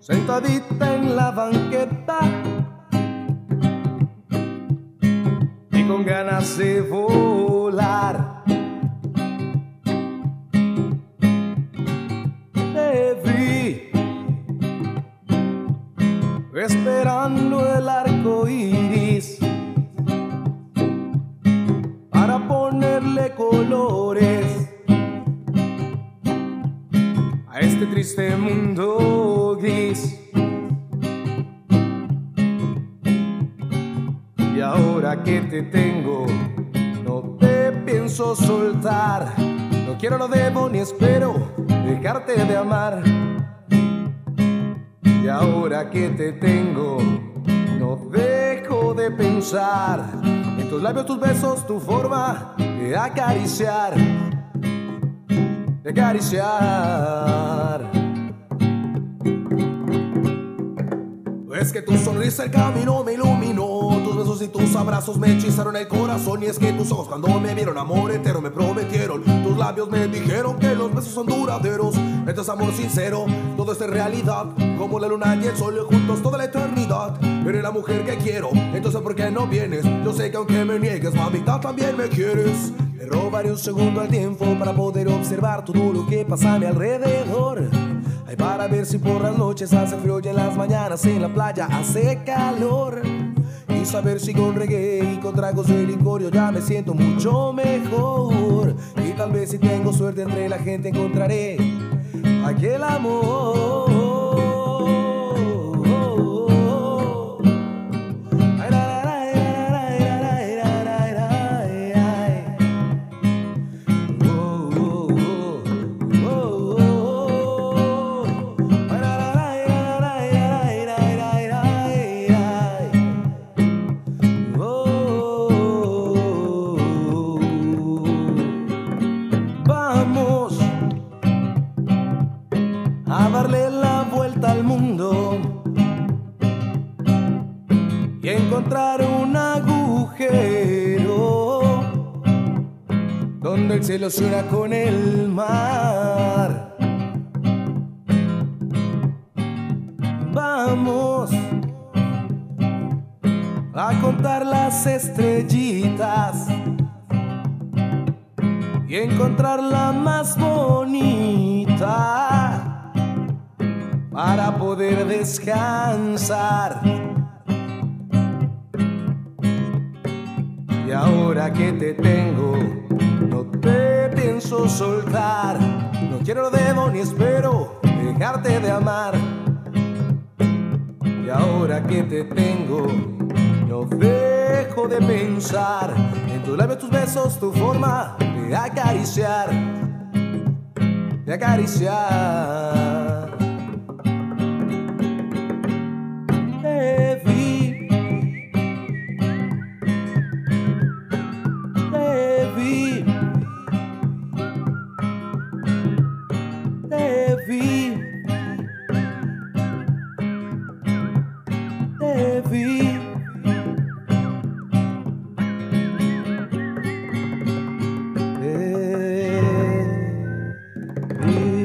Sentadita en la banqueta y con ganas de volar. Este mundo gris. Y ahora que te tengo, no te pienso soltar. No quiero, no debo ni espero dejarte de amar. Y ahora que te tengo, no dejo de pensar en tus labios, tus besos, tu forma de acariciar de acariciar. Es que tu sonrisa el camino me iluminó, tus besos y tus abrazos me hechizaron el corazón y es que tus ojos cuando me vieron amor entero me prometieron, tus labios me dijeron que los besos son duraderos, esto es amor sincero, todo es realidad, como la luna y el sol juntos toda la eternidad, eres la mujer que quiero, entonces ¿por qué no vienes? Yo sé que aunque me niegues, mamita también me quieres. Le robaré un segundo al tiempo para poder observar todo lo que pasa a mi alrededor. Ver si por las noches hace frío y en las mañanas en la playa hace calor. Y saber si con reggae y con tragos de licor yo ya me siento mucho mejor. Y tal vez si tengo suerte entre la gente encontraré aquel amor. Y encontrar un agujero donde el cielo se con el mar. Vamos a contar las estrellitas y encontrar la más bonita para poder descansar. Ahora que te tengo, no te pienso soltar. No quiero, no debo ni espero dejarte de amar. Y ahora que te tengo, no dejo de pensar en tus labios, tus besos, tu forma de acariciar, de acariciar. Music